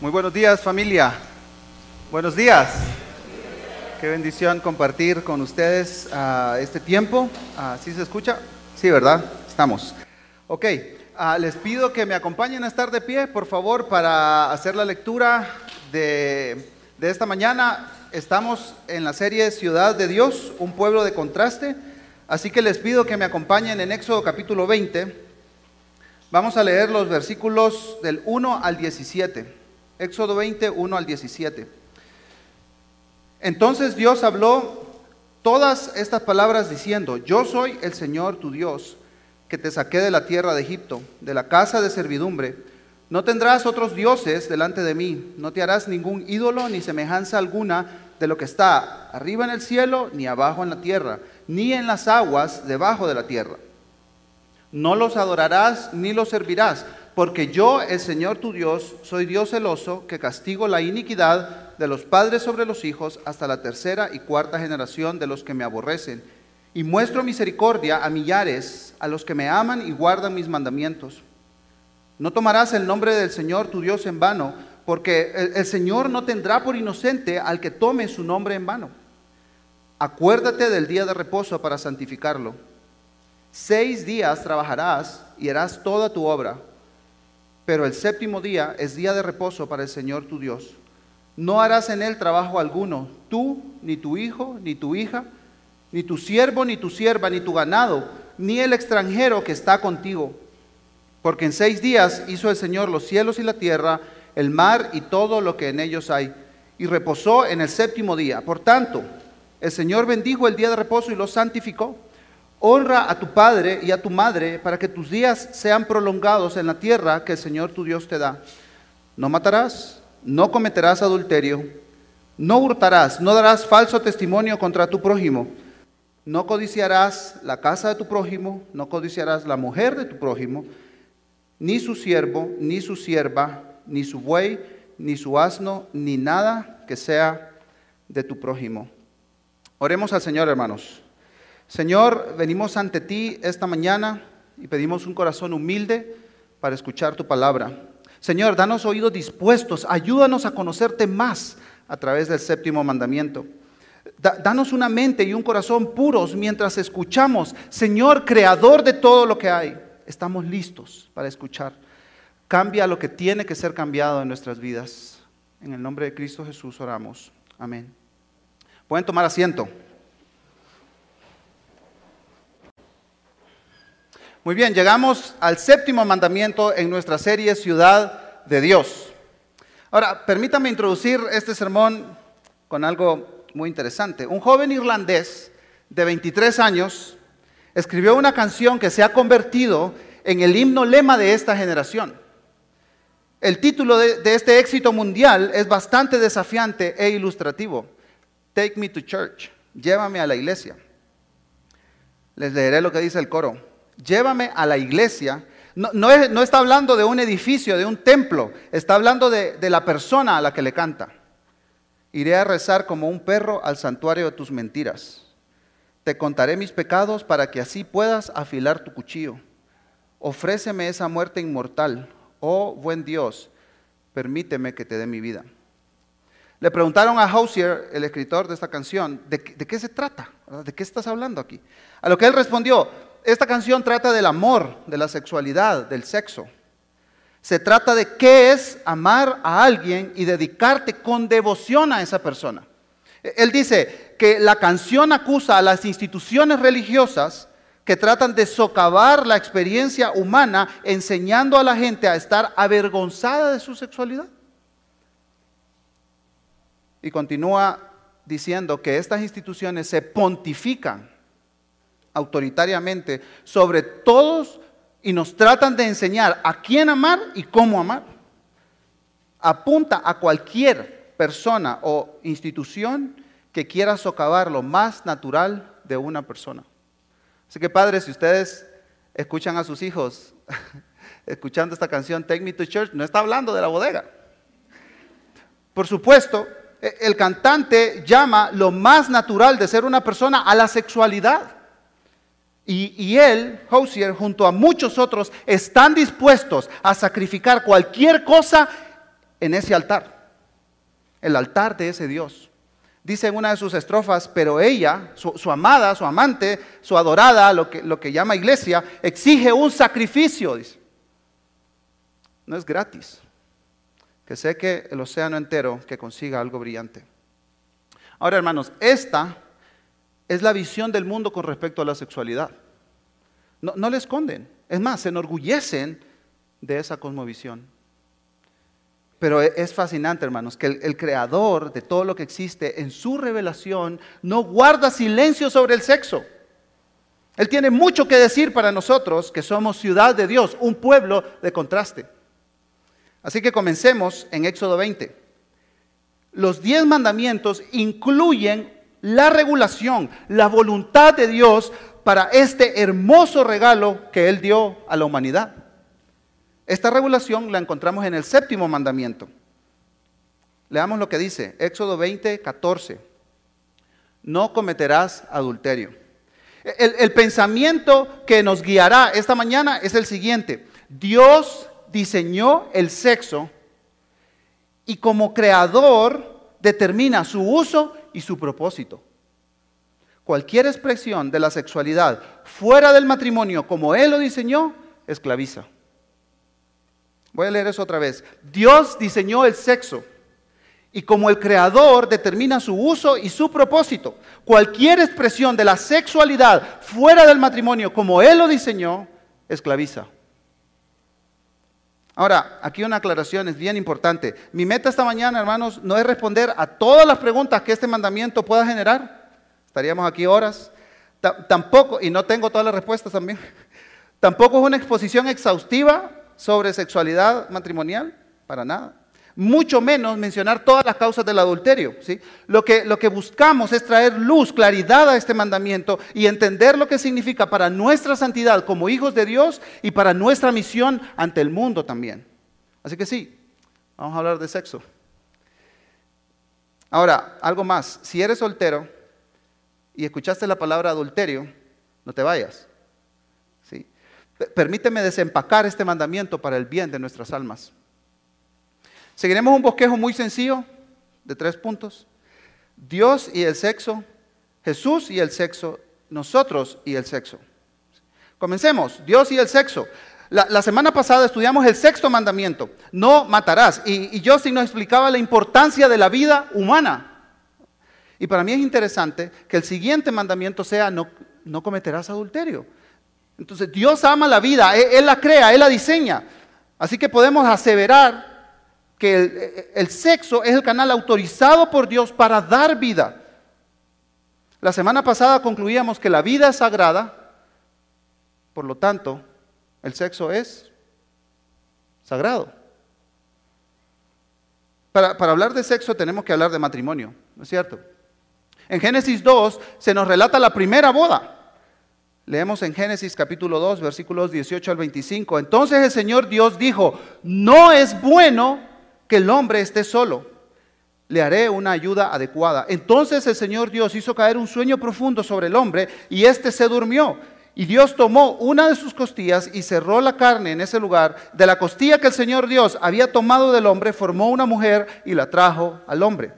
Muy buenos días familia. Buenos días. Qué bendición compartir con ustedes ah, este tiempo. Ah, ¿Sí se escucha? Sí, ¿verdad? Estamos. Ok, ah, les pido que me acompañen a estar de pie, por favor, para hacer la lectura de, de esta mañana. Estamos en la serie Ciudad de Dios, un pueblo de contraste. Así que les pido que me acompañen en Éxodo capítulo 20. Vamos a leer los versículos del 1 al 17. Éxodo 20, 1 al 17. Entonces Dios habló todas estas palabras diciendo, yo soy el Señor tu Dios, que te saqué de la tierra de Egipto, de la casa de servidumbre. No tendrás otros dioses delante de mí, no te harás ningún ídolo ni semejanza alguna de lo que está arriba en el cielo, ni abajo en la tierra, ni en las aguas debajo de la tierra. No los adorarás ni los servirás, porque yo, el Señor tu Dios, soy Dios celoso, que castigo la iniquidad de los padres sobre los hijos hasta la tercera y cuarta generación de los que me aborrecen, y muestro misericordia a millares, a los que me aman y guardan mis mandamientos. No tomarás el nombre del Señor tu Dios en vano, porque el, el Señor no tendrá por inocente al que tome su nombre en vano. Acuérdate del día de reposo para santificarlo. Seis días trabajarás y harás toda tu obra, pero el séptimo día es día de reposo para el Señor tu Dios. No harás en él trabajo alguno, tú, ni tu hijo, ni tu hija, ni tu siervo, ni tu sierva, ni tu ganado, ni el extranjero que está contigo. Porque en seis días hizo el Señor los cielos y la tierra, el mar y todo lo que en ellos hay, y reposó en el séptimo día. Por tanto, el Señor bendijo el día de reposo y lo santificó Honra a tu padre y a tu madre para que tus días sean prolongados en la tierra que el Señor tu Dios te da. No matarás, no cometerás adulterio, no hurtarás, no darás falso testimonio contra tu prójimo, no codiciarás la casa de tu prójimo, no codiciarás la mujer de tu prójimo, ni su siervo, ni su sierva, ni su buey, ni su asno, ni nada que sea de tu prójimo. Oremos al Señor, hermanos. Señor, venimos ante ti esta mañana y pedimos un corazón humilde para escuchar tu palabra. Señor, danos oídos dispuestos, ayúdanos a conocerte más a través del séptimo mandamiento. danos una mente y un corazón puros mientras escuchamos. Señor, creador de todo lo que hay, estamos listos para escuchar. Cambia lo que tiene que ser cambiado en nuestras vidas. En el nombre de Cristo Jesús oramos. Amén. Pueden tomar asiento. Muy bien, llegamos al séptimo mandamiento en nuestra serie Ciudad de Dios. Ahora, permítame introducir este sermón con algo muy interesante. Un joven irlandés de 23 años escribió una canción que se ha convertido en el himno lema de esta generación. El título de, de este éxito mundial es bastante desafiante e ilustrativo. Take me to church. Llévame a la iglesia. Les leeré lo que dice el coro llévame a la iglesia. No, está hablando de un edificio, de un templo, está hablando de, la persona a la que le canta. Iré a rezar como un perro al santuario de tus mentiras. Te contaré mis pecados para que así puedas afilar tu cuchillo. Ofréceme esa muerte inmortal. Oh buen Dios, permíteme que te dé mi vida. Le preguntaron a Hausier, el escritor de esta canción, ¿de, de qué se trata? ¿De qué estás hablando aquí? A lo que él respondió, esta canción trata del amor, de la sexualidad, del sexo. Se trata de qué es amar a alguien y dedicarte con devoción a esa persona. Él dice que la canción acusa a las instituciones religiosas que tratan de socavar la experiencia humana enseñando a la gente a estar avergonzada de su sexualidad. Y continúa diciendo que estas instituciones se pontifican autoritariamente sobre todos y nos tratan de enseñar a quién amar y cómo amar. Apunta a cualquier persona o institución que quiera socavar lo más natural de una persona. Así que padres, si ustedes escuchan a sus hijos escuchando esta canción Take Me to Church, no está hablando de la bodega. Por supuesto, e, el cantante llama lo más natural de ser una persona a la sexualidad. Y, él, Hosier, junto a muchos otros, están dispuestos a sacrificar cualquier cosa en ese altar, el altar de ese Dios. Dice en una de sus estrofas, pero ella, su, amada, su amante, su adorada, lo que, que llama iglesia, exige un sacrificio. No es gratis. Que seque el océano entero, que consiga algo brillante. Ahora, hermanos, esta es la visión del mundo con respecto a la sexualidad. No, le esconden. Es más, se enorgullecen de esa cosmovisión. Pero e, es fascinante, hermanos, que el, creador de todo lo que existe en su revelación no guarda silencio sobre el sexo. Él tiene mucho que decir para nosotros que somos ciudad de Dios, un pueblo de contraste. Así que comencemos en Éxodo 20. Los diez mandamientos incluyen la regulación, la voluntad de Dios para este hermoso regalo que Él dio a la humanidad. Esta regulación la encontramos en el séptimo mandamiento. Leamos lo que dice, Éxodo 20, 14. No cometerás adulterio. El, el, pensamiento que nos guiará esta mañana es el siguiente. Dios diseñó el sexo y como creador determina su uso y su propósito. Cualquier expresión de la sexualidad fuera del matrimonio como Él lo diseñó, esclaviza. Voy a leer eso otra vez. Dios diseñó el sexo y como el creador determina su uso y su propósito, cualquier expresión de la sexualidad fuera del matrimonio como Él lo diseñó, esclaviza. Ahora, aquí una aclaración es bien importante. Mi meta esta mañana, hermanos, no es responder a todas las preguntas que este mandamiento pueda generar. Estaríamos aquí horas. tampoco, y no tengo todas las respuestas también, tampoco es una exposición exhaustiva sobre sexualidad matrimonial, para nada. Mucho menos mencionar todas las causas del adulterio. ¿sí? Lo, que, lo que buscamos es traer luz, claridad a este mandamiento y entender lo que significa para nuestra santidad como hijos de Dios y para nuestra misión ante el mundo también. Así que sí, vamos a hablar de sexo. Ahora, algo más. Si eres soltero y escuchaste la palabra adulterio, no te vayas. Permíteme desempacar este mandamiento para el bien de nuestras almas. Seguiremos un bosquejo muy sencillo de tres puntos. Dios y el sexo, Jesús y el sexo, nosotros y el sexo. Comencemos, Dios y el sexo. La, semana pasada estudiamos el sexto mandamiento, no matarás. Y, y Justin nos explicaba la importancia de la vida humana. Y para mí es interesante que el siguiente mandamiento sea no, no cometerás adulterio. Entonces Dios ama la vida, Él, la crea, Él la diseña. Así que podemos aseverar que el, sexo es el canal autorizado por Dios para dar vida. La semana pasada concluíamos que la vida es sagrada, por lo tanto, el sexo es sagrado. Para, hablar de sexo tenemos que hablar de matrimonio, ¿no es cierto? En Génesis 2 se nos relata la primera boda. Leemos en Génesis capítulo 2, versículos 18 al 25. Entonces el Señor Dios dijo, no es bueno que el hombre esté solo. Le haré una ayuda adecuada. Entonces el Señor Dios hizo caer un sueño profundo sobre el hombre y éste se durmió. Y Dios tomó una de sus costillas y cerró la carne en ese lugar. De la costilla que el Señor Dios había tomado del hombre, formó una mujer y la trajo al hombre.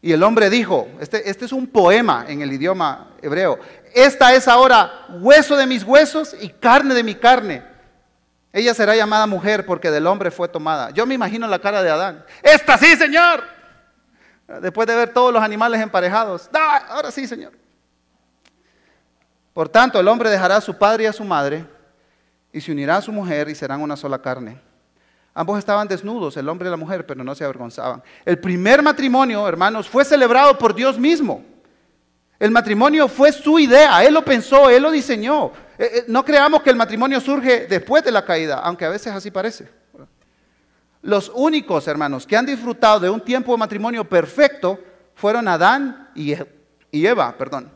Y el hombre dijo, este, este es un poema en el idioma hebreo, esta es ahora hueso de mis huesos y carne de mi carne. Ella será llamada mujer porque del hombre fue tomada. Yo me imagino la cara de Adán. Esta sí, Señor. Después de ver todos los animales emparejados. ahora sí, Señor. Por tanto, el hombre dejará a su padre y a su madre y se unirá a su mujer y serán una sola carne. Ambos estaban desnudos, el hombre y la mujer, pero no se avergonzaban. El primer matrimonio, hermanos, fue celebrado por Dios mismo. El matrimonio fue su idea, Él lo pensó, Él lo diseñó. Eh, eh, no creamos que el matrimonio surge después de la caída, aunque a veces así parece. Los únicos, hermanos, que han disfrutado de un tiempo de matrimonio perfecto fueron Adán y e-, Eva, perdón,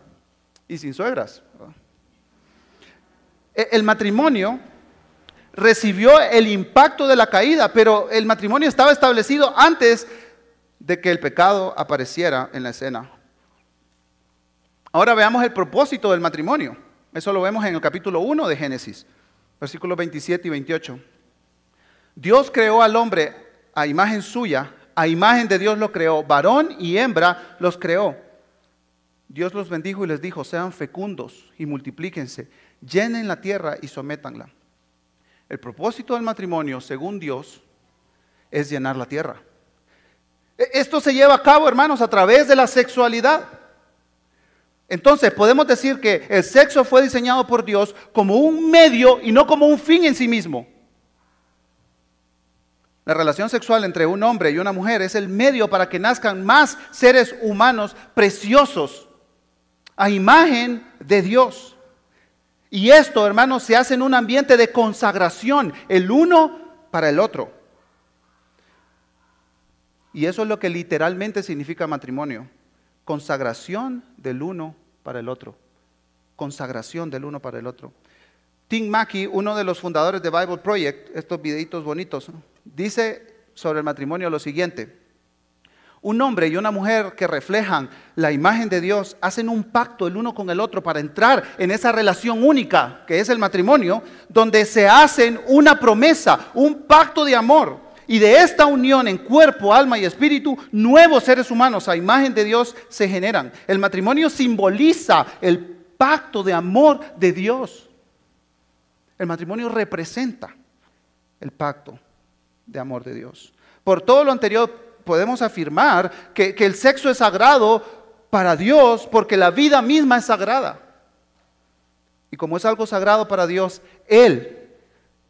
y sin suegras. E-, el matrimonio recibió el impacto de la caída, pero el matrimonio estaba establecido antes de que el pecado apareciera en la escena. Ahora veamos el propósito del matrimonio. Eso lo vemos en el capítulo 1 de Génesis, versículos 27 y 28. Dios creó al hombre a imagen suya, a imagen de Dios lo creó, varón y hembra los creó. Dios los bendijo y les dijo, sean fecundos y multiplíquense, llenen la tierra y sométanla. El propósito del matrimonio, según Dios, es llenar la tierra. E, esto se lleva a cabo, hermanos, a través de la sexualidad. Entonces, podemos decir que el sexo fue diseñado por Dios como un medio y no como un fin en sí mismo. La relación sexual entre un hombre y una mujer es el medio para que nazcan más seres humanos preciosos a imagen de Dios. Y esto, hermanos, se hace en un ambiente de consagración, el uno para el otro. Y eso es lo que literalmente significa matrimonio. Consagración del uno para el otro. Consagración del uno para el otro. Tim Mackey, uno de los fundadores de Bible Project, estos videitos bonitos, dice sobre el matrimonio lo siguiente. Un hombre y una mujer que reflejan la imagen de Dios hacen un pacto el uno con el otro para entrar en esa relación única que es el matrimonio, donde se hacen una promesa, un pacto de amor. Y de esta unión en cuerpo, alma y espíritu, nuevos seres humanos a imagen de Dios se generan. El matrimonio simboliza el pacto de amor de Dios. El matrimonio representa el pacto de amor de Dios. Por todo lo anterior podemos afirmar que, el sexo es sagrado para Dios porque la vida misma es sagrada. Y como es algo sagrado para Dios, Él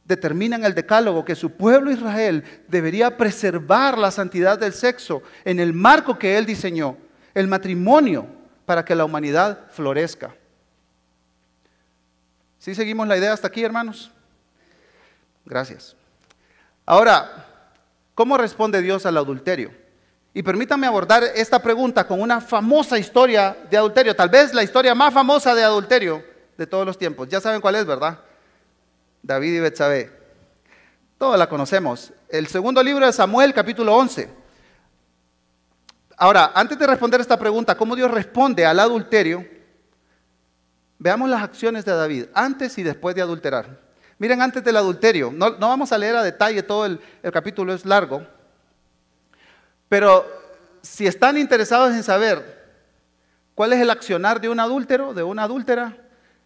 determina en el decálogo que su pueblo Israel debería preservar la santidad del sexo en el marco que Él diseñó, el matrimonio, para que la humanidad florezca. ¿Sí seguimos la idea hasta aquí, hermanos? Gracias. Ahora, ¿cómo responde Dios al adulterio? Y permítame abordar esta pregunta con una famosa historia de adulterio, tal vez la historia más famosa de adulterio de todos los tiempos. Ya saben cuál es, ¿verdad? David y Betsabé. Todos la conocemos. El segundo libro de Samuel, capítulo 11. Ahora, antes de responder esta pregunta, ¿cómo Dios responde al adulterio? Veamos las acciones de David antes y después de adulterar. Miren, antes del adulterio, no, vamos a leer a detalle todo el, el capítulo, es largo, pero si están interesados en saber cuál es el accionar de un adúltero, de una adúltera,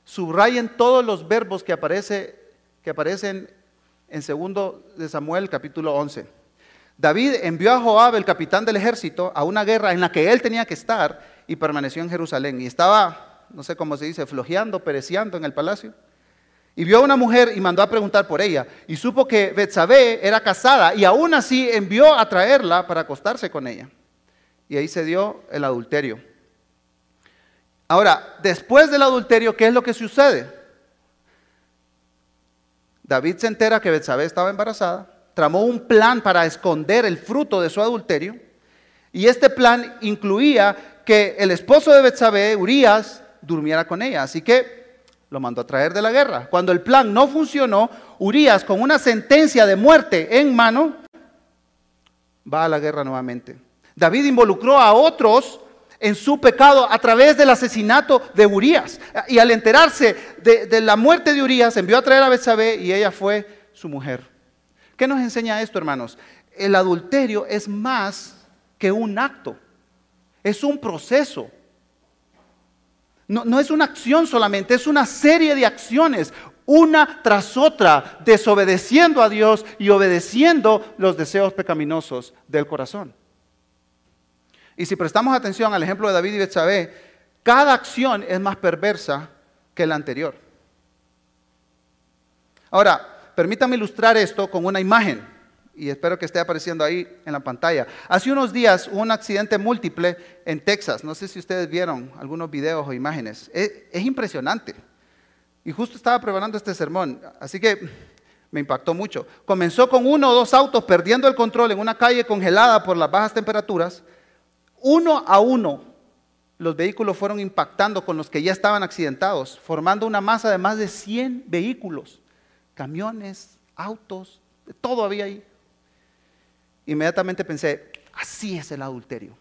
subrayen todos los verbos que, aparece, que aparecen en segundo de Samuel capítulo 11. David envió a Joab, el capitán del ejército, a una guerra en la que él tenía que estar y permaneció en Jerusalén. Y estaba, no sé cómo se dice, flojeando, pereciando en el palacio. Y vio a una mujer y mandó a preguntar por ella. Y supo que Betsabé era casada y aún así envió a traerla para acostarse con ella. Y ahí se dio el adulterio. Ahora, después del adulterio, ¿qué es lo que sucede? David se entera que Betsabé estaba embarazada, tramó un plan para esconder el fruto de su adulterio. Y este plan incluía que el esposo de Betsabé, Urias, durmiera con ella. Así que lo mandó a traer de la guerra. Cuando el plan no funcionó, Urias, con una sentencia de muerte en mano, va a la guerra nuevamente. David involucró a otros en su pecado a través del asesinato de Urias. Y al enterarse de, la muerte de Urias, envió a traer a Betsabé y ella fue su mujer. ¿Qué nos enseña esto, hermanos? El adulterio es más que un acto, es un proceso. No, es una acción solamente, es una serie de acciones, una tras otra, desobedeciendo a Dios y obedeciendo los deseos pecaminosos del corazón. Y si prestamos atención al ejemplo de David y Betsabé, cada acción es más perversa que la anterior. Ahora, permítame ilustrar esto con una imagen y espero que esté apareciendo ahí en la pantalla. Hace unos días hubo un accidente múltiple en Texas. No sé si ustedes vieron algunos videos o imágenes. Es, es, impresionante. Y justo estaba preparando este sermón, así que me impactó mucho. Comenzó con uno o dos autos perdiendo el control en una calle congelada por las bajas temperaturas. Uno a uno los vehículos fueron impactando con los que ya estaban accidentados, formando una masa de más de 100 vehículos, camiones, autos, todo había ahí inmediatamente pensé, así es el adulterio.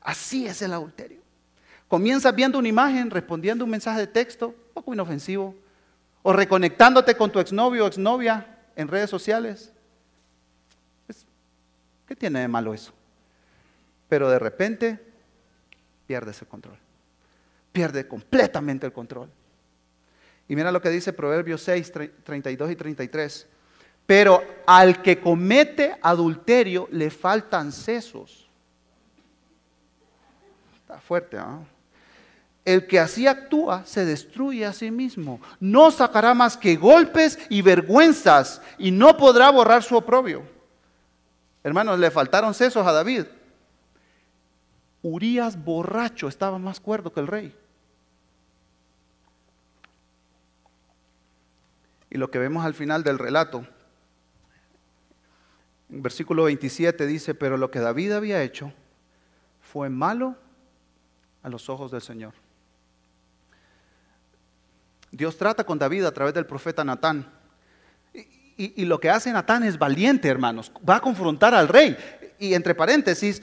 Así es el adulterio. Comienzas viendo una imagen, respondiendo un mensaje de texto, poco inofensivo, o reconectándote con tu exnovio o exnovia en redes sociales. ¿Qué tiene de malo eso? Pero de repente pierde ese control. Pierde completamente el control. Y mira lo que dice Proverbios 6, 32 y 33. Pero al que comete adulterio le faltan sesos. Está fuerte, ¿no? El que así actúa se destruye a sí mismo. No sacará más que golpes y vergüenzas y no podrá borrar su oprobio. Hermanos, le faltaron sesos a David. Urias borracho estaba más cuerdo que el rey. Y lo que vemos al final del relato, en versículo 27 dice, pero lo que David había hecho fue malo a los ojos del Señor. Dios trata con David a través del profeta Natán. Y, y, lo que hace Natán es valiente, hermanos. Va a confrontar al rey. Y entre paréntesis,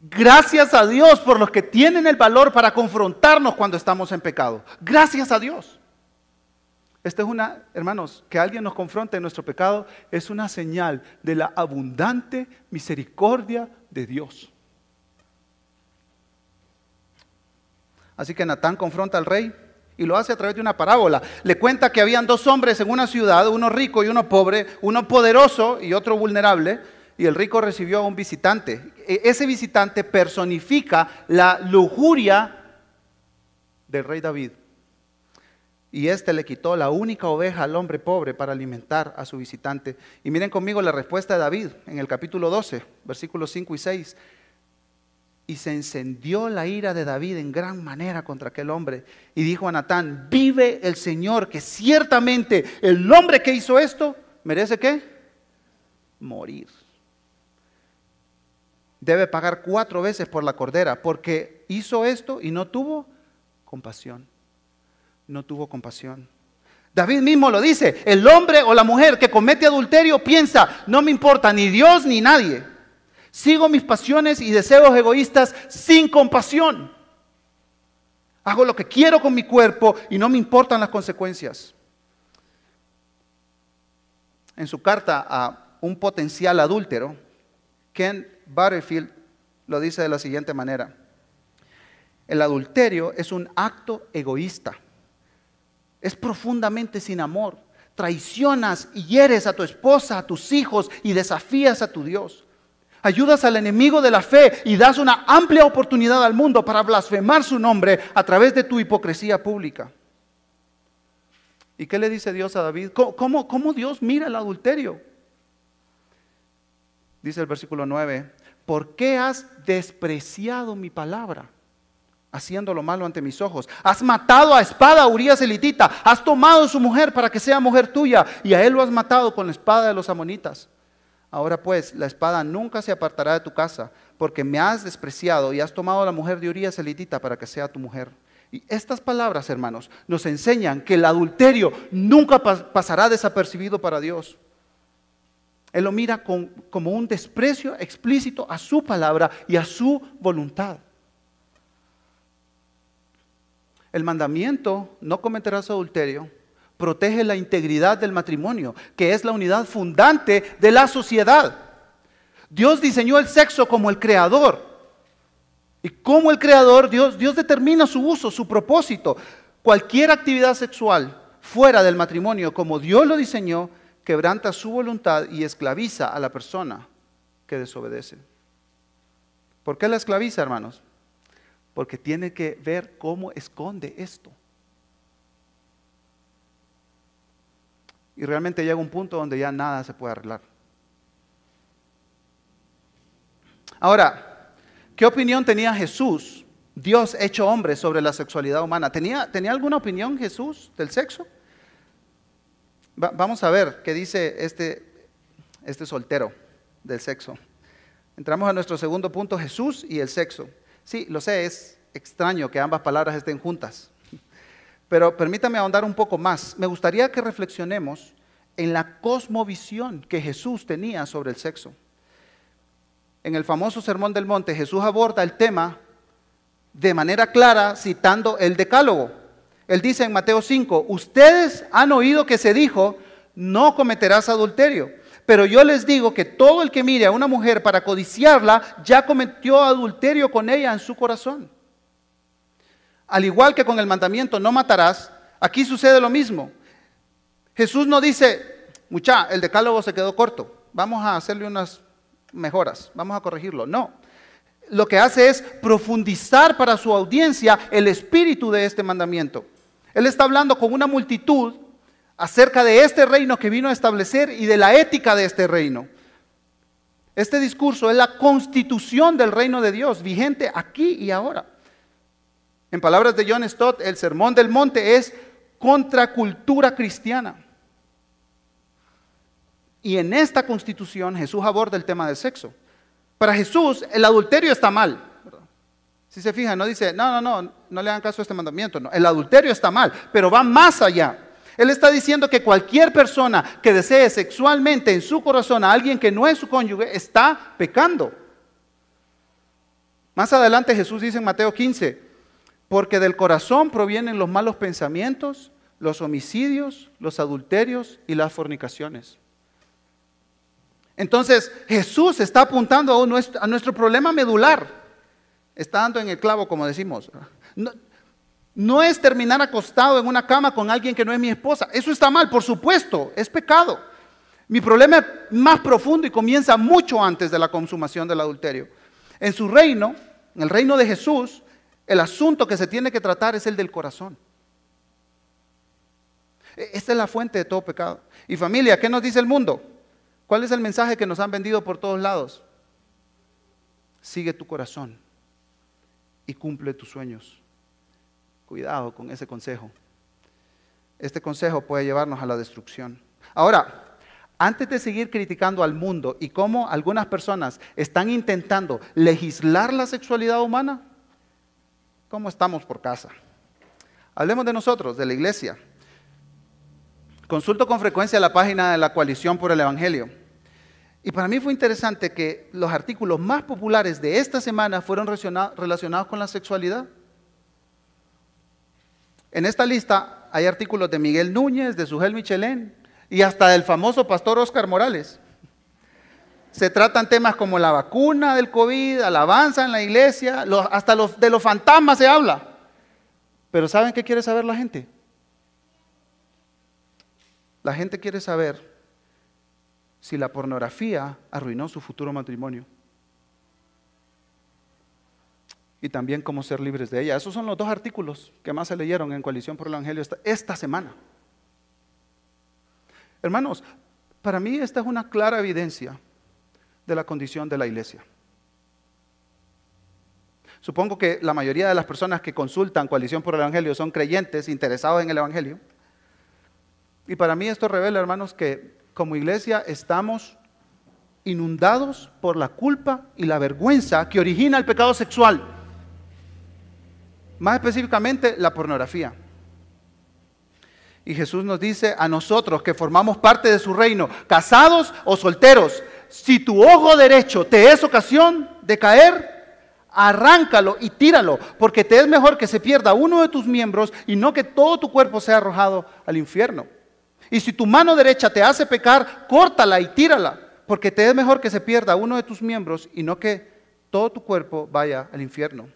gracias a Dios por los que tienen el valor para confrontarnos cuando estamos en pecado. Gracias a Dios. Esta es una, hermanos, que alguien nos confronte en nuestro pecado es una señal de la abundante misericordia de Dios. Así que Natán confronta al rey y lo hace a través de una parábola. Le cuenta que habían dos hombres en una ciudad, uno rico y uno pobre, uno poderoso y otro vulnerable, y el rico recibió a un visitante. E, ese visitante personifica la lujuria del rey David y éste le quitó la única oveja al hombre pobre para alimentar a su visitante. Y miren conmigo la respuesta de David en el capítulo 12, versículos 5 y 6. Y se encendió la ira de David en gran manera contra aquel hombre. Y dijo a Natán, vive el Señor, que ciertamente el hombre que hizo esto merece qué? Morir. Debe pagar cuatro veces por la cordera, porque hizo esto y no tuvo compasión no tuvo compasión. David mismo lo dice, el hombre o la mujer que comete adulterio piensa, no me importa ni Dios ni nadie. Sigo mis pasiones y deseos egoístas sin compasión. Hago lo que quiero con mi cuerpo y no me importan las consecuencias. En su carta a un potencial adúltero, Ken Butterfield lo dice de la siguiente manera. El adulterio es un acto egoísta es profundamente sin amor. Traicionas y hieres a tu esposa, a tus hijos y desafías a tu Dios. Ayudas al enemigo de la fe y das una amplia oportunidad al mundo para blasfemar su nombre a través de tu hipocresía pública. ¿Y qué le dice Dios a David? ¿Cómo, cómo Dios mira el adulterio? Dice el versículo 9, ¿por qué has despreciado mi palabra? haciendo lo malo ante mis ojos. Has matado a espada a Urias elitita. Has tomado su mujer para que sea mujer tuya y a él lo has matado con la espada de los amonitas. Ahora pues, la espada nunca se apartará de tu casa, porque me has despreciado y has tomado a la mujer de Urias elitita para que sea tu mujer. Y estas palabras, hermanos, nos enseñan que el adulterio nunca pasará desapercibido para Dios. Él lo mira como un desprecio explícito a su palabra y a su voluntad. El mandamiento, no cometerás adulterio, protege la integridad del matrimonio, que es la unidad fundante de la sociedad. Dios diseñó el sexo como el creador. Y como el creador, Dios, Dios determina su uso, su propósito. Cualquier actividad sexual fuera del matrimonio, como Dios lo diseñó, quebranta su voluntad y esclaviza a la persona que desobedece. ¿Por qué la esclaviza, hermanos? porque tiene que ver cómo esconde esto. Y realmente llega un punto donde ya nada se puede arreglar. Ahora, ¿qué opinión tenía Jesús, Dios hecho hombre, sobre la sexualidad humana? ¿Tenía, ¿tenía alguna opinión Jesús del sexo? Vamos a ver qué dice este, este soltero del sexo. Entramos a nuestro segundo punto, Jesús y el sexo. Sí, lo sé, es extraño que ambas palabras estén juntas. Pero permítame ahondar un poco más. Me gustaría que reflexionemos en la cosmovisión que Jesús tenía sobre el sexo. En el famoso Sermón del Monte, Jesús aborda el tema de manera clara citando el Decálogo. Él dice en Mateo 5, ustedes han oído que se dijo, no cometerás adulterio. Pero yo les digo que todo el que mire a una mujer para codiciarla ya cometió adulterio con ella en su corazón. Al igual que con el mandamiento no matarás, aquí sucede lo mismo. Jesús no dice, mucha, el decálogo se quedó corto, vamos a hacerle unas mejoras, vamos a corregirlo. No, lo que hace es profundizar para su audiencia el espíritu de este mandamiento. Él está hablando con una multitud acerca de este reino que vino a establecer y de la ética de este reino. Este discurso es la constitución del reino de Dios, vigente aquí y ahora. En palabras de John Stott, el sermón del monte es contracultura cristiana. Y en esta constitución Jesús aborda el tema del sexo. Para Jesús el adulterio está mal. Si se fijan, no dice, no, no, no, no le hagan caso a este mandamiento. No, el adulterio está mal, pero va más allá. Él está diciendo que cualquier persona que desee sexualmente en su corazón a alguien que no es su cónyuge está pecando. Más adelante Jesús dice en Mateo 15, porque del corazón provienen los malos pensamientos, los homicidios, los adulterios y las fornicaciones. Entonces Jesús está apuntando a nuestro, a nuestro problema medular. Está dando en el clavo, como decimos. No, es terminar acostado en una cama con alguien que no es mi esposa. Eso está mal, por supuesto, es pecado. Mi problema es más profundo y comienza mucho antes de la consumación del adulterio. En su reino, en el reino de Jesús, el asunto que se tiene que tratar es el del corazón. E, esta es la fuente de todo pecado. Y familia, ¿qué nos dice el mundo? ¿Cuál es el mensaje que nos han vendido por todos lados? Sigue tu corazón y cumple tus sueños. Cuidado con ese consejo. Este consejo puede llevarnos a la destrucción. Ahora, antes de seguir criticando al mundo y cómo algunas personas están intentando legislar la sexualidad humana, ¿cómo estamos por casa? Hablemos de nosotros, de la iglesia. Consulto con frecuencia la página de la coalición por el Evangelio. Y para mí fue interesante que los artículos más populares de esta semana fueron relacionados con la sexualidad. En esta lista hay artículos de Miguel Núñez, de Sugel Michelén y hasta del famoso pastor Oscar Morales. Se tratan temas como la vacuna del COVID, alabanza en la iglesia, hasta de los fantasmas se habla. Pero ¿saben qué quiere saber la gente? La gente quiere saber si la pornografía arruinó su futuro matrimonio. Y también cómo ser libres de ella. Esos son los dos artículos que más se leyeron en Coalición por el Evangelio esta, semana. Hermanos, para mí esta es una clara evidencia de la condición de la iglesia. Supongo que la mayoría de las personas que consultan Coalición por el Evangelio son creyentes interesados en el Evangelio. Y para mí esto revela, hermanos, que como iglesia estamos inundados por la culpa y la vergüenza que origina el pecado sexual. Más específicamente, la pornografía. Y Jesús nos dice a nosotros que formamos parte de su reino, casados o solteros, si tu ojo derecho te es ocasión de caer, arráncalo y tíralo, porque te es mejor que se pierda uno de tus miembros y no que todo tu cuerpo sea arrojado al infierno. Y si tu mano derecha te hace pecar, córtala y tírala, porque te es mejor que se pierda uno de tus miembros y no que todo tu cuerpo vaya al infierno.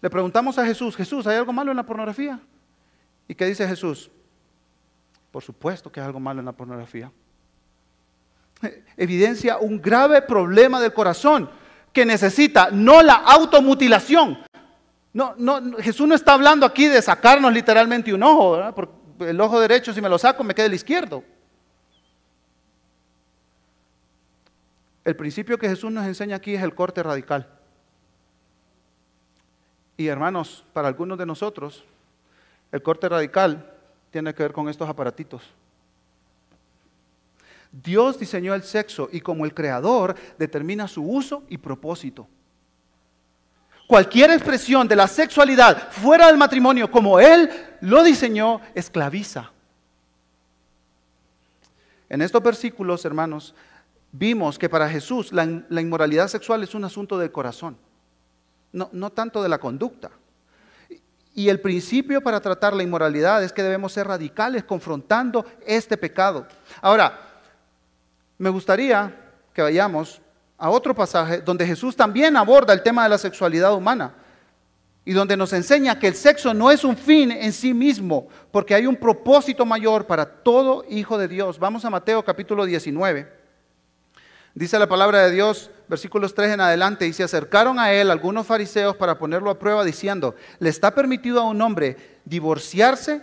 Le preguntamos a Jesús, Jesús, ¿hay algo malo en la pornografía? ¿Y qué dice Jesús? Por supuesto que hay algo malo en la pornografía. Evidencia un grave problema del corazón que necesita no la automutilación. No, no, Jesús no está hablando aquí de sacarnos literalmente un ojo, ¿verdad? El ojo derecho, si me lo saco, me queda el izquierdo. El principio que Jesús nos enseña aquí es el corte radical. Y hermanos, para algunos de nosotros, el corte radical tiene que ver con estos aparatitos. Dios diseñó el sexo y como el creador determina su uso y propósito. Cualquier expresión de la sexualidad fuera del matrimonio como Él lo diseñó, esclaviza. En estos versículos, hermanos, vimos que para Jesús la, inmoralidad sexual es un asunto del corazón, no, no tanto de la conducta. Y el principio para tratar la inmoralidad es que debemos ser radicales confrontando este pecado. Ahora, Me gustaría que vayamos a otro pasaje donde Jesús también aborda el tema de la sexualidad humana y donde nos enseña que el sexo no es un fin en sí mismo, porque hay un propósito mayor para todo hijo de Dios. Vamos a Mateo capítulo 19. Dice la palabra de Dios, versículos 3 en adelante, y se acercaron a él algunos fariseos para ponerlo a prueba diciendo, ¿le está permitido a un hombre divorciarse?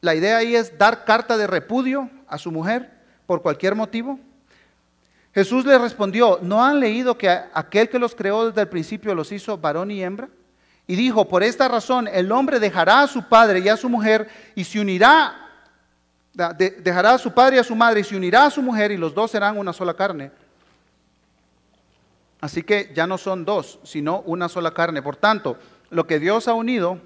La idea ahí es dar carta de repudio a su mujer por cualquier motivo. Jesús le respondió, ¿no han leído que aquel que los creó desde el principio los hizo varón y hembra? Y dijo, por esta razón el hombre dejará a su padre y a su mujer y se unirá, dejará a su padre y a su madre y se unirá a su mujer y los dos serán una sola carne. Así que ya no son dos, sino una sola carne. Por tanto, lo que Dios ha unido,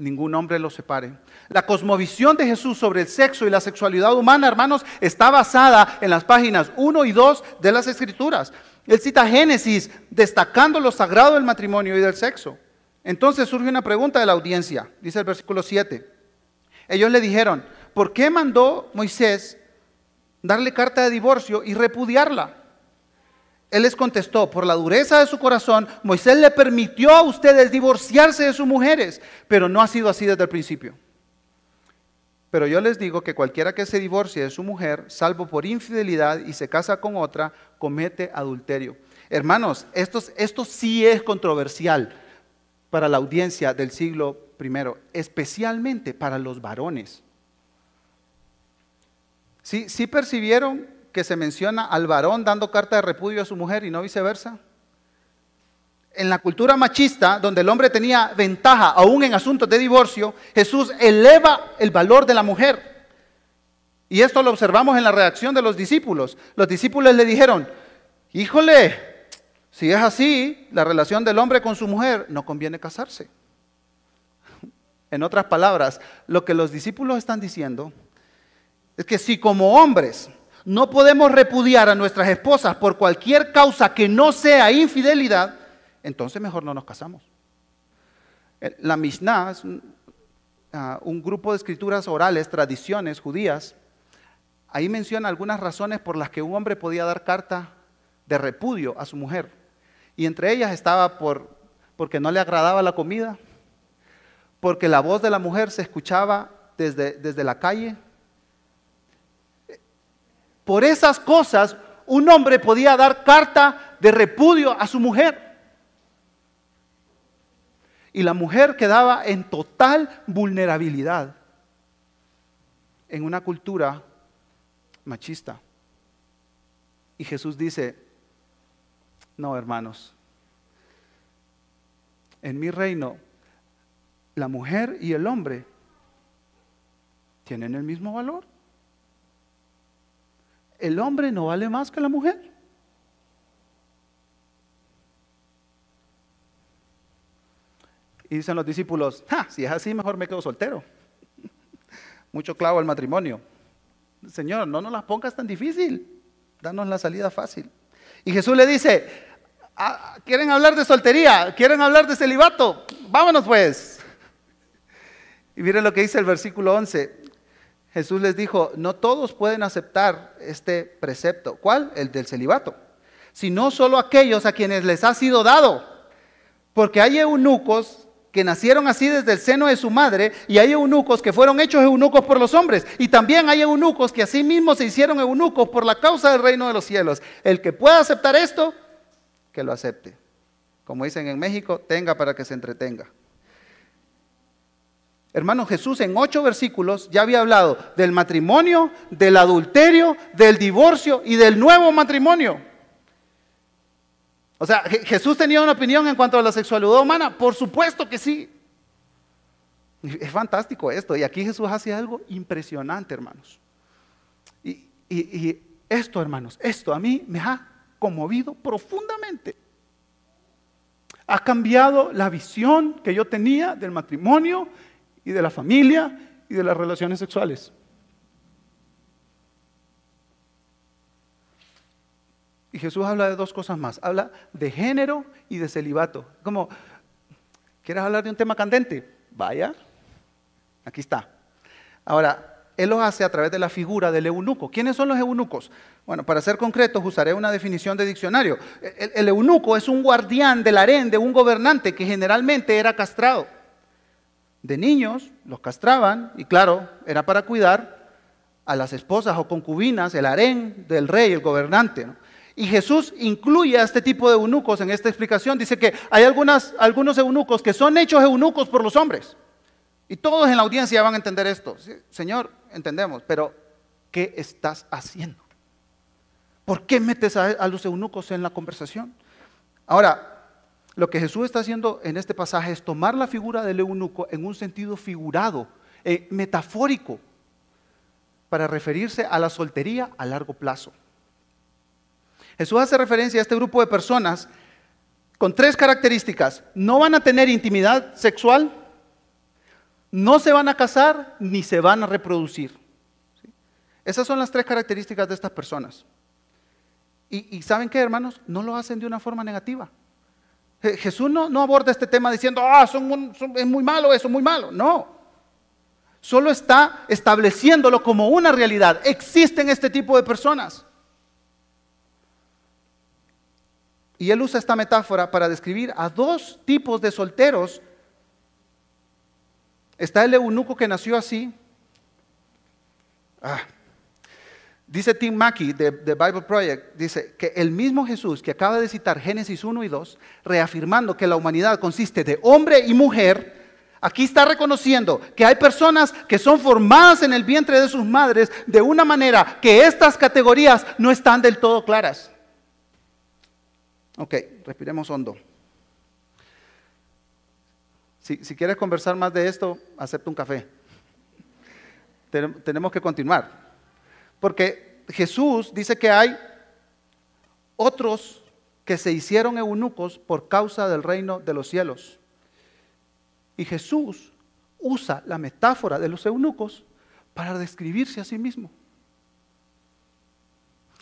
ningún hombre lo separe. La cosmovisión de Jesús sobre el sexo y la sexualidad humana, hermanos, está basada en las páginas 1 y 2 de las Escrituras. Él cita Génesis destacando lo sagrado del matrimonio y del sexo. Entonces surge una pregunta de la audiencia, dice el versículo 7. Ellos le dijeron, ¿por qué mandó Moisés darle carta de divorcio y repudiarla? Él les contestó, por la dureza de su corazón, Moisés le permitió a ustedes divorciarse de sus mujeres, pero no ha sido así desde el principio. Pero yo les digo que cualquiera que se divorcie de su mujer, salvo por infidelidad y se casa con otra, comete adulterio. Hermanos, esto, esto sí es controversial para la audiencia del siglo I, especialmente para los varones. ¿Sí, ¿Sí percibieron que se menciona al varón dando carta de repudio a su mujer y no viceversa? En la cultura machista, donde el hombre tenía ventaja aún en asuntos de divorcio, Jesús eleva el valor de la mujer. Y esto lo observamos en la reacción de los discípulos. Los discípulos le dijeron, híjole, si es así, la relación del hombre con su mujer, no conviene casarse. En otras palabras, lo que los discípulos están diciendo es que si como hombres no podemos repudiar a nuestras esposas por cualquier causa que no sea infidelidad, entonces mejor no nos casamos. La Mishnah es un, ah, un grupo de escrituras orales, tradiciones judías. Ahí menciona algunas razones por las que un hombre podía dar carta de repudio a su mujer. Y entre ellas estaba por, porque no le agradaba la comida, porque la voz de la mujer se escuchaba desde, desde la calle. Por esas cosas, un hombre podía dar carta de repudio a su mujer. Y la mujer quedaba en total vulnerabilidad en una cultura machista. Y Jesús dice, no, hermanos. En mi reino, la mujer y el hombre tienen el mismo valor. El hombre no vale más que la mujer. Y dicen los discípulos, si es así, mejor me quedo soltero. Mucho clavo al matrimonio. Señor, no nos las pongas tan difícil. Danos la salida fácil. Y Jesús le dice, Ah, ¿Quieren hablar de soltería? ¿Quieren hablar de celibato? Vámonos pues. Y miren lo que dice el versículo 11. Jesús les dijo, no todos pueden aceptar este precepto. ¿Cuál? El del celibato. Sino solo aquellos a quienes les ha sido dado. Porque hay eunucos que nacieron así desde el seno de su madre, y hay eunucos que fueron hechos eunucos por los hombres, y también hay eunucos que así mismo se hicieron eunucos por la causa del reino de los cielos. El que pueda aceptar esto, que lo acepte. Como dicen en México, tenga para que se entretenga. Hermano Jesús en ocho versículos ya había hablado del matrimonio, del adulterio, del divorcio y del nuevo matrimonio. O sea, Jesús tenía una opinión en cuanto a la sexualidad humana, por supuesto que sí. Es fantástico esto. Y aquí Jesús hace algo impresionante, hermanos. Y, y esto, hermanos, esto a mí me ha conmovido profundamente. Ha cambiado la visión que yo tenía del matrimonio y de la familia y de las relaciones sexuales. Y Jesús habla de dos cosas más. Habla de género y de celibato. Como, ¿quieres hablar de un tema candente? Vaya, aquí está. Ahora, Él lo hace a través de la figura del eunuco. ¿Quiénes son los eunucos? Bueno, para ser concretos, usaré una definición de diccionario. El, el eunuco es un guardián del harén de un gobernante que generalmente era castrado. De niños los castraban y claro, era para cuidar a las esposas o concubinas, el harén del rey, el gobernante. Y Jesús incluye a este tipo de eunucos en esta explicación. Dice que hay algunas, algunos eunucos que son hechos eunucos por los hombres. Y todos en la audiencia van a entender esto. Señor, entendemos, pero ¿qué estás haciendo? ¿Por qué metes a, los eunucos en la conversación? Ahora, lo que Jesús está haciendo en este pasaje es tomar la figura del eunuco en un sentido figurado, eh, metafórico para referirse a la soltería a largo plazo. Jesús hace referencia a este grupo de personas con tres características. No van a tener intimidad sexual, no se van a casar, ni se van a reproducir. Esas son las tres características de estas personas. Y, ¿saben qué, hermanos? No lo hacen de una forma negativa. Jesús no, aborda este tema diciendo, ah, es muy malo eso, muy malo. No. Solo está estableciéndolo como una realidad. Existen este tipo de personas. Y él usa esta metáfora para describir a dos tipos de solteros. Está el eunuco que nació así. Ah. Dice Tim Mackey de, de, Bible Project, dice que el mismo Jesús que acaba de citar Génesis 1 y 2, reafirmando que la humanidad consiste de hombre y mujer, Aquí está reconociendo que hay personas que son formadas en el vientre de sus madres de una manera que estas categorías no están del todo claras. Ok, respiremos hondo. Si, quieres conversar más de esto, acepta un café. tenemos que continuar. Porque Jesús dice que hay otros que se hicieron eunucos por causa del reino de los cielos. Y Jesús usa la metáfora de los eunucos para describirse a sí mismo.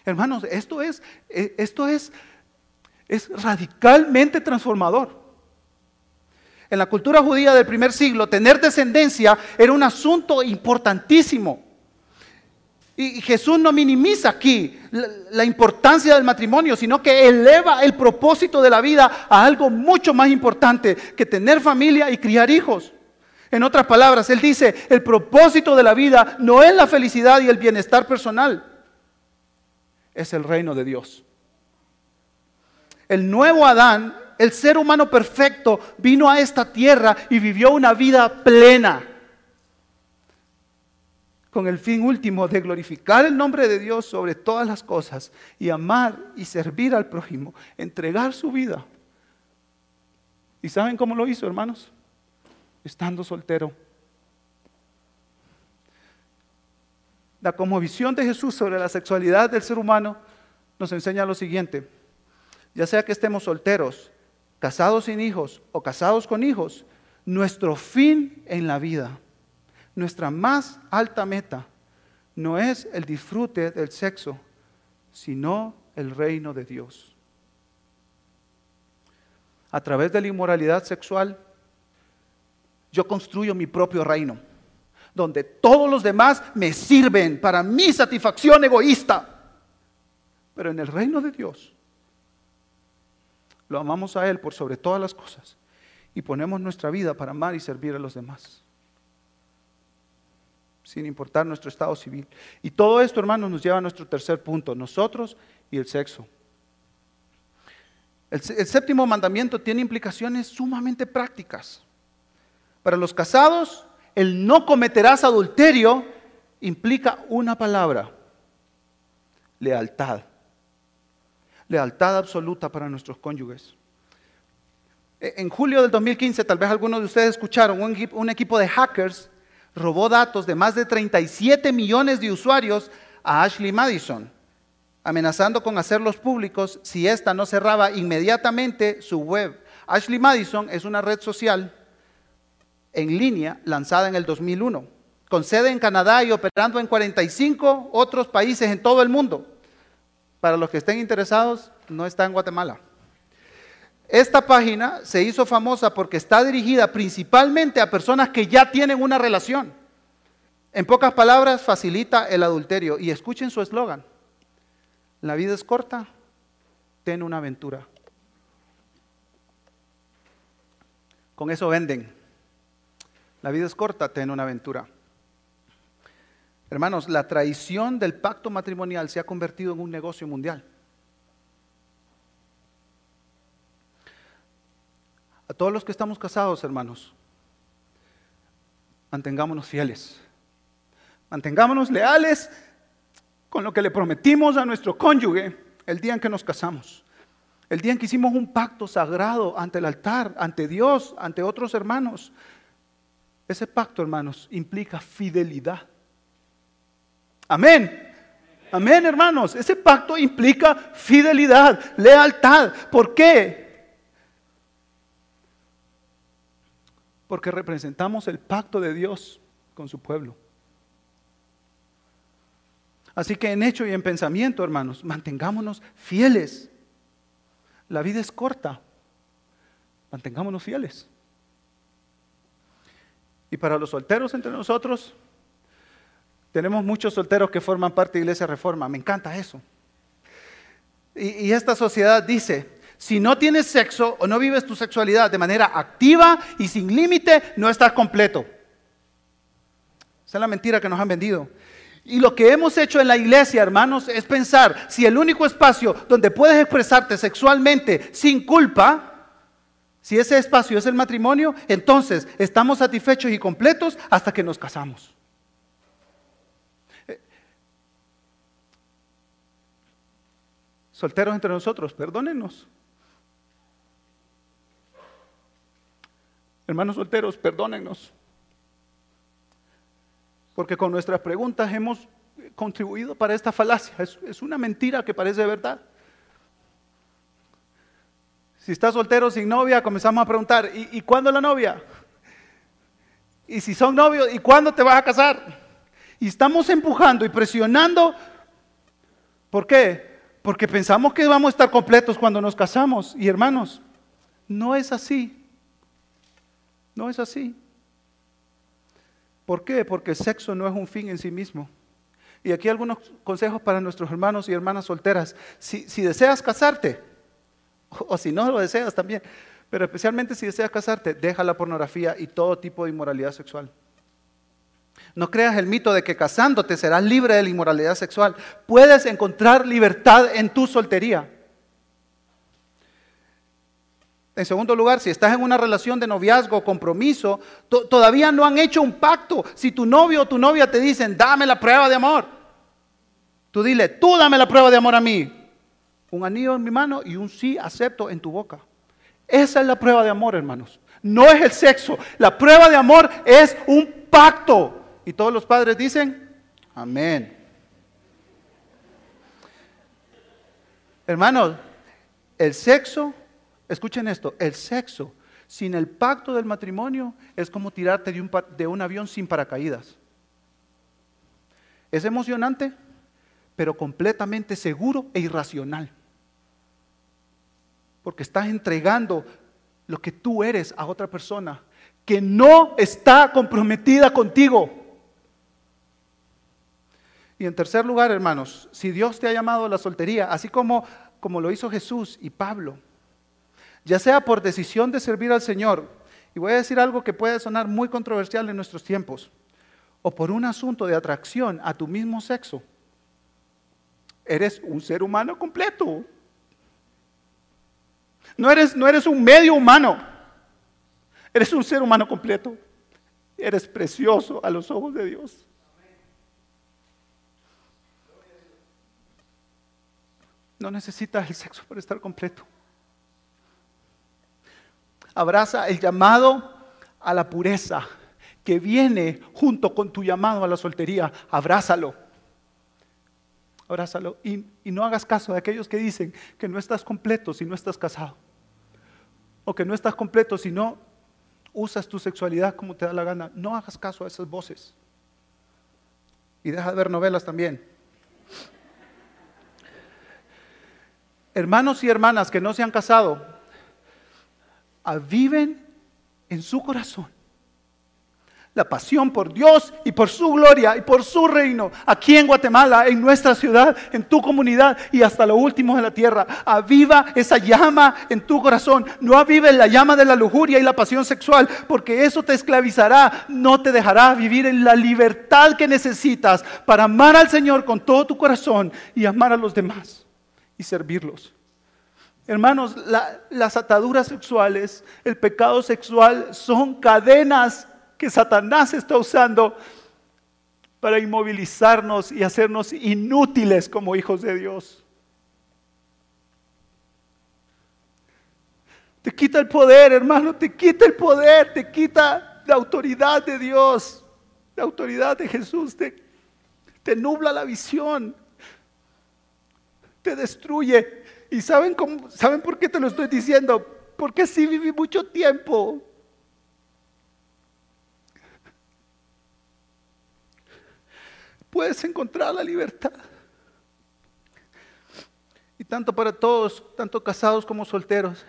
Hermanos, esto es, eh, esto es, es radicalmente transformador. En la cultura judía del primer siglo, tener descendencia era un asunto importantísimo. Y Jesús no minimiza aquí la, importancia del matrimonio, sino que eleva el propósito de la vida a algo mucho más importante que tener familia y criar hijos. En otras palabras, Él dice, el propósito de la vida no es la felicidad y el bienestar personal, es el reino de Dios. El nuevo Adán, el ser humano perfecto, vino a esta tierra y vivió una vida plena con el fin último de glorificar el nombre de Dios sobre todas las cosas y amar y servir al prójimo, entregar su vida. ¿Y saben cómo lo hizo, hermanos? Estando soltero. La visión de Jesús sobre la sexualidad del ser humano nos enseña lo siguiente. Ya sea que estemos solteros, casados sin hijos o casados con hijos, nuestro fin en la vida nuestra más alta meta no es el disfrute del sexo, sino el reino de Dios. A través de la inmoralidad sexual, yo construyo mi propio reino, donde todos los demás me sirven para mi satisfacción egoísta. Pero en el reino de Dios, lo amamos a Él por sobre todas las cosas y ponemos nuestra vida para amar y servir a los demás sin importar nuestro estado civil. Y todo esto, hermanos, nos lleva a nuestro tercer punto, nosotros y el sexo. El, séptimo mandamiento tiene implicaciones sumamente prácticas. Para los casados, el no cometerás adulterio implica una palabra, lealtad. Lealtad absoluta para nuestros cónyuges. E, en julio del 2015, tal vez algunos de ustedes escucharon, un equipo de hackers robó datos de más de 37 millones de usuarios a Ashley Madison, amenazando con hacerlos públicos si ésta no cerraba inmediatamente su web. Ashley Madison es una red social en línea lanzada en el 2001, con sede en Canadá y operando en 45 otros países en todo el mundo. Para los que estén interesados, no está en Guatemala. Esta página se hizo famosa porque está dirigida principalmente a personas que ya tienen una relación. En pocas palabras, facilita el adulterio. Y escuchen su eslogan. La vida es corta, ten una aventura. Con eso venden. La vida es corta, ten una aventura. Hermanos, la traición del pacto matrimonial se ha convertido en un negocio mundial. Todos los que estamos casados, hermanos, mantengámonos fieles. Mantengámonos leales con lo que le prometimos a nuestro cónyuge el día en que nos casamos. El día en que hicimos un pacto sagrado ante el altar, ante Dios, ante otros hermanos. Ese pacto, hermanos, implica fidelidad. Amén. Amén, hermanos. Ese pacto implica fidelidad, lealtad. ¿Por qué? Porque representamos el pacto de Dios con su pueblo. Así que en hecho y en pensamiento, hermanos, mantengámonos fieles. La vida es corta. Mantengámonos fieles. Y para los solteros entre nosotros, tenemos muchos solteros que forman parte de Iglesia Reforma. Me encanta eso. Y, y, esta sociedad dice, si no tienes sexo o no vives tu sexualidad de manera activa y sin límite, no estás completo. Esa es la mentira que nos han vendido. Y lo que hemos hecho en la iglesia, hermanos, es pensar si el único espacio donde puedes expresarte sexualmente sin culpa, si ese espacio es el matrimonio, entonces estamos satisfechos y completos hasta que nos casamos. Eh, solteros entre nosotros, perdónenos. Hermanos solteros, perdónennos porque con nuestras preguntas hemos contribuido para esta falacia. Es, una mentira que parece verdad. Si estás soltero sin novia, comenzamos a preguntar, ¿y, ¿y cuándo la novia? Y si son novios, ¿y cuándo te vas a casar? Y estamos empujando y presionando. ¿Por qué? Porque pensamos que vamos a estar completos cuando nos casamos. Y hermanos, no es así. No es así. ¿Por qué? Porque el sexo no es un fin en sí mismo. Y aquí algunos consejos para nuestros hermanos y hermanas solteras. Si, deseas casarte, o, si no lo deseas también, pero especialmente si deseas casarte, deja la pornografía y todo tipo de inmoralidad sexual. No creas el mito de que casándote serás libre de la inmoralidad sexual. Puedes encontrar libertad en tu soltería. En segundo lugar, si estás en una relación de noviazgo, compromiso, todavía no han hecho un pacto. Si tu novio o tu novia te dicen, dame la prueba de amor, tú dile, tú dame la prueba de amor a mí. Un anillo en mi mano y un sí acepto en tu boca. Esa es la prueba de amor, hermanos. No es el sexo. La prueba de amor es un pacto. Y todos los padres dicen, amén. Hermanos, el sexo Escuchen esto, el sexo sin el pacto del matrimonio es como tirarte de un, avión sin paracaídas. Es emocionante, pero completamente seguro e irracional. Porque estás entregando lo que tú eres a otra persona que no está comprometida contigo. Y en tercer lugar, hermanos, si Dios te ha llamado a la soltería, así como, como lo hizo Jesús y Pablo, ya sea por decisión de servir al Señor, y voy a decir algo que puede sonar muy controversial en nuestros tiempos, o por un asunto de atracción a tu mismo sexo, eres un ser humano completo. No eres, no eres un medio humano, eres un ser humano completo. Eres precioso a los ojos de Dios. No necesitas el sexo para estar completo abraza el llamado a la pureza que viene junto con tu llamado a la soltería. Abrázalo. Abrázalo. Y, y no hagas caso de aquellos que dicen que no estás completo si no estás casado. O que no estás completo si no usas tu sexualidad como te da la gana. No hagas caso a esas voces. Y deja de ver novelas también. Hermanos y hermanas que no se han casado, viven en su corazón la pasión por Dios y por su gloria y por su reino, aquí en Guatemala, en nuestra ciudad, en tu comunidad y hasta lo último de la tierra. Aviva esa llama en tu corazón. No avives la llama de la lujuria y la pasión sexual, porque eso te esclavizará, no te dejará vivir en la libertad que necesitas para amar al Señor con todo tu corazón y amar a los demás y servirlos. Hermanos, las ataduras sexuales, el pecado sexual son cadenas que Satanás está usando para inmovilizarnos y hacernos inútiles como hijos de Dios. Te quita el poder, hermano, te quita el poder, te quita la autoridad de Dios, la autoridad de Jesús, te, te nubla la visión, te destruye. ¿Y saben, cómo, saben por qué te lo estoy diciendo? Porque así viví mucho tiempo puedes encontrar la libertad. Y tanto para todos, tanto casados como solteros.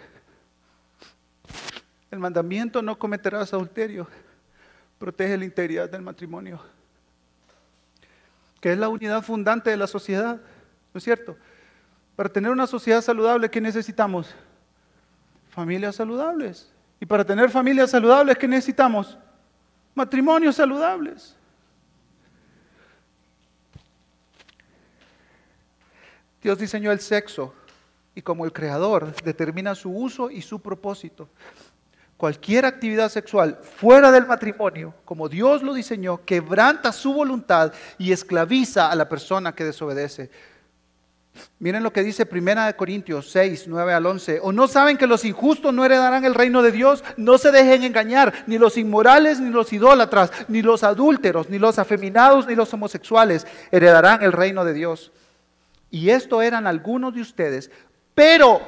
El mandamiento no cometerás adulterio protege la integridad del matrimonio, que es la unidad fundante de la sociedad, ¿no es cierto? Para tener una sociedad saludable, ¿qué necesitamos? Familias saludables. Y para tener familias saludables, ¿qué necesitamos? Matrimonios saludables. Dios diseñó el sexo y como el creador determina su uso y su propósito. Cualquier actividad sexual fuera del matrimonio, como Dios lo diseñó, quebranta su voluntad y esclaviza a la persona que desobedece. Miren lo que dice Primera de Corintios 6, 9 al 11. ¿O no saben que los injustos no heredarán el reino de Dios? No se dejen engañar, ni los inmorales, ni los idólatras, ni los adúlteros, ni los afeminados, ni los homosexuales heredarán el reino de Dios. Y esto eran algunos de ustedes. Pero,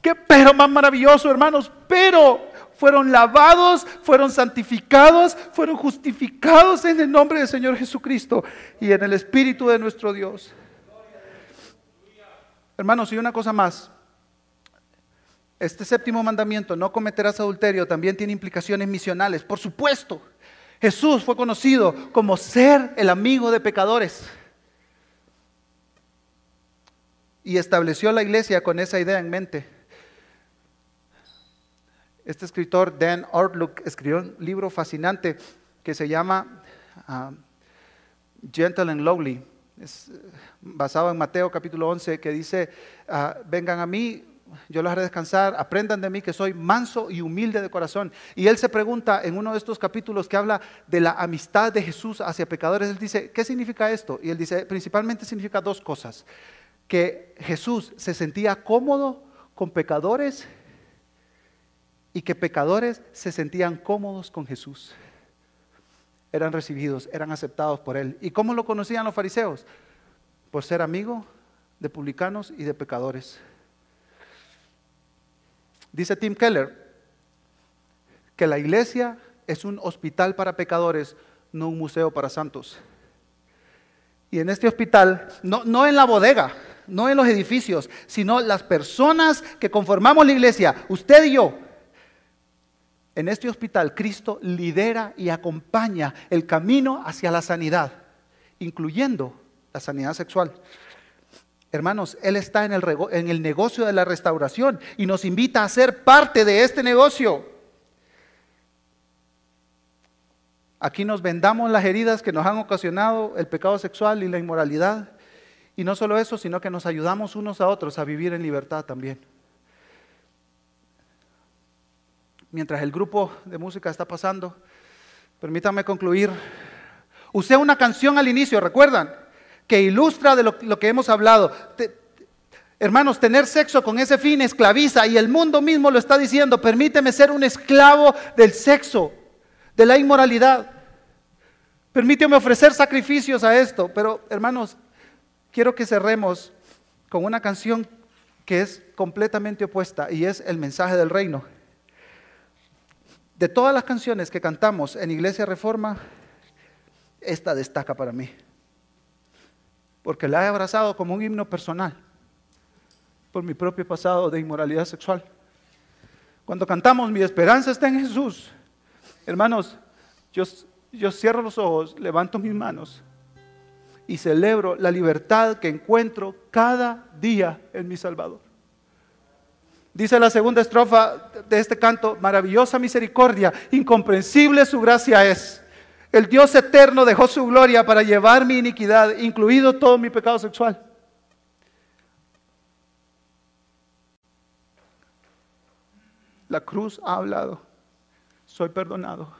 qué pero más maravilloso, hermanos, pero fueron lavados, fueron santificados, fueron justificados en el nombre del Señor Jesucristo y en el Espíritu de nuestro Dios. Hermanos, y una cosa más. Este séptimo mandamiento, no cometerás adulterio, también tiene implicaciones misionales. Por supuesto, Jesús fue conocido como ser el amigo de pecadores y estableció la iglesia con esa idea en mente. Este escritor, Dan Ortlook, escribió un libro fascinante que se llama ah, Gentle and Lowly. Es eh, basado en Mateo capítulo 11, que dice, ah, vengan a mí, yo los haré descansar, aprendan de mí que soy manso y humilde de corazón. Y él se pregunta en uno de estos capítulos que habla de la amistad de Jesús hacia pecadores, él dice, ¿qué significa esto? Y él dice, principalmente significa dos cosas que Jesús se sentía cómodo con pecadores y que pecadores se sentían cómodos con Jesús. Eran recibidos, eran aceptados por Él. ¿Y cómo lo conocían los fariseos? Por ser amigo de publicanos y de pecadores. Dice Tim Keller que la iglesia es un hospital para pecadores, no un museo para santos. Y en este hospital, no, no en la bodega, no en los edificios, sino las personas que conformamos la iglesia, usted y yo. En este hospital, Cristo lidera y acompaña el camino hacia la sanidad, incluyendo la sanidad sexual. Hermanos, Él está en el, negocio de la restauración y nos invita a ser parte de este negocio. Aquí nos vendamos las heridas que nos han ocasionado el pecado sexual y la inmoralidad y no solo eso, sino que nos ayudamos unos a otros a vivir en libertad también. Mientras el grupo de música está pasando, permítanme concluir. Usé una canción al inicio, ¿recuerdan? Que ilustra de lo, que hemos hablado. hermanos, tener sexo con ese fin esclaviza y el mundo mismo lo está diciendo. Permíteme ser un esclavo del sexo, de la inmoralidad. Permíteme ofrecer sacrificios a esto. Pero, hermanos, quiero que cerremos con una canción que es completamente opuesta y es el mensaje del reino. De todas las canciones que cantamos en Iglesia Reforma, esta destaca para mí, porque la he abrazado como un himno personal por mi propio pasado de inmoralidad sexual. Cuando cantamos Mi esperanza está en Jesús, hermanos, yo yo cierro los ojos, levanto mis manos y celebro la libertad que encuentro cada día en mi Salvador. Dice la segunda estrofa de este canto, maravillosa misericordia, incomprensible su gracia es. El Dios eterno dejó su gloria para llevar mi iniquidad, incluido todo mi pecado sexual. La cruz ha hablado. Soy perdonado.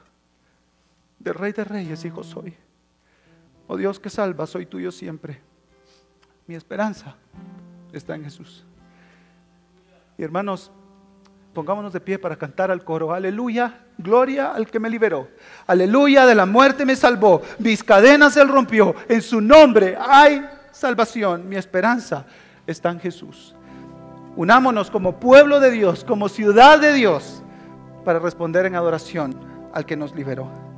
De rey de reyes, hijo soy. Oh Dios que salva, soy tuyo siempre. Mi esperanza está en Jesús. Y hermanos, pongámonos de pie para cantar al coro. Aleluya, gloria al que me liberó. Aleluya, de la muerte me salvó. Mis cadenas él rompió. En su nombre hay salvación. Mi esperanza está en Jesús. Unámonos como pueblo de Dios, como ciudad de Dios, para responder en adoración al que nos liberó.